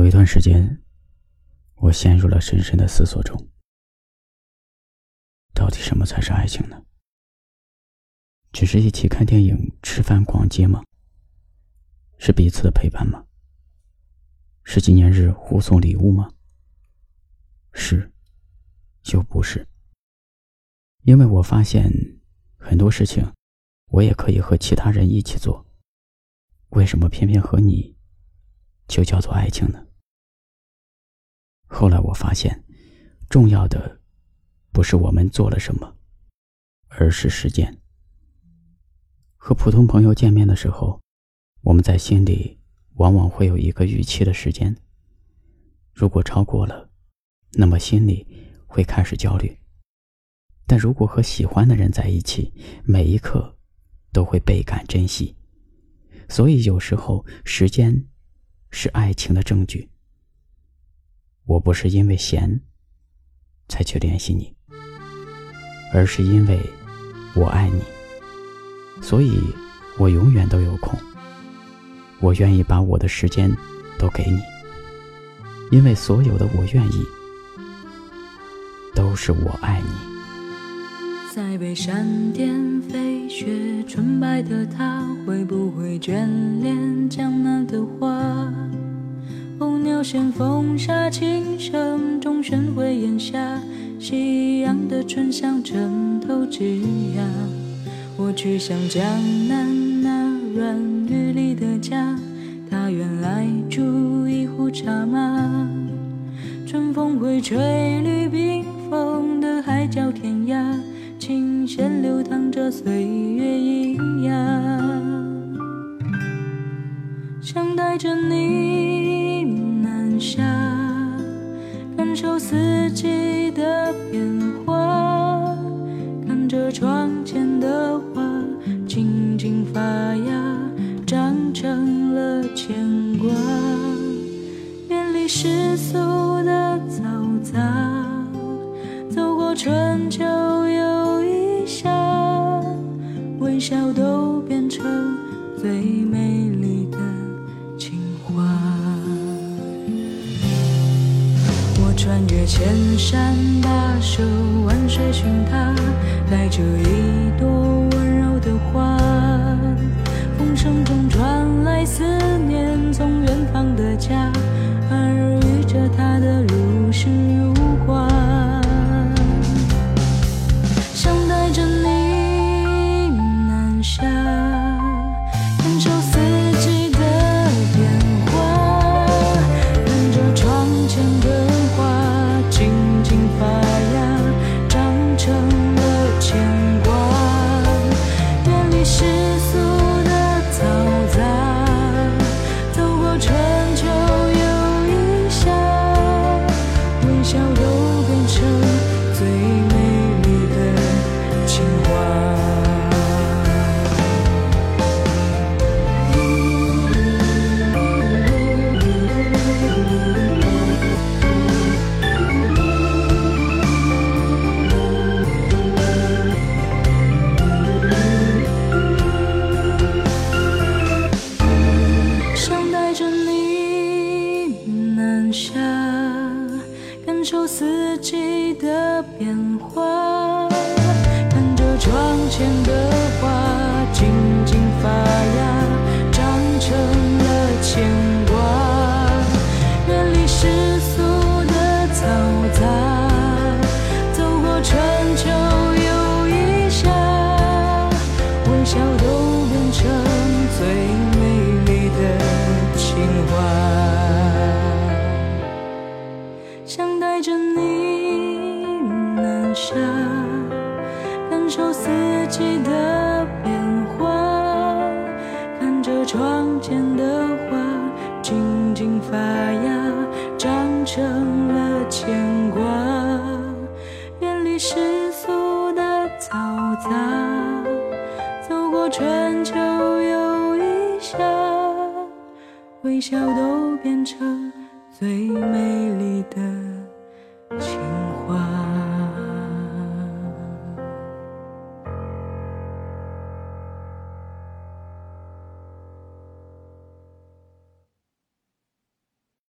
有一段时间，我陷入了深深的思索中。到底什么才是爱情呢？只是一起看电影、吃饭、逛街吗？是彼此的陪伴吗？是纪念日互送礼物吗？是，又不是。因为我发现很多事情，我也可以和其他人一起做。为什么偏偏和你，就叫做爱情呢？后来我发现，重要的不是我们做了什么，而是时间。和普通朋友见面的时候，我们在心里往往会有一个预期的时间。如果超过了，那么心里会开始焦虑。但如果和喜欢的人在一起，每一刻都会倍感珍惜。所以有时候，时间是爱情的证据。我不是因为闲才去联系你，而是因为我爱你，所以我永远都有空。我愿意把我的时间都给你，因为所有的我愿意，都是我爱你。在被闪电飞雪纯白的他，会不会眷恋江南的花？候鸟衔风沙，琴声中喧回檐下，夕阳的醇香枕头枝桠。我去向江南那软玉里的家，他原来住一壶茶马。春风会吹绿冰封的海角天涯。琴弦流淌着岁月喑哑，想带着你求四季。穿越千山跋涉，万水寻他，带着一朵下，感受四季的变化，看着窗前的的变化，看着窗前的花静静发芽，长成了牵挂。远离世俗的嘈杂，走过春秋又一夏，微笑都变成最美丽的。情话。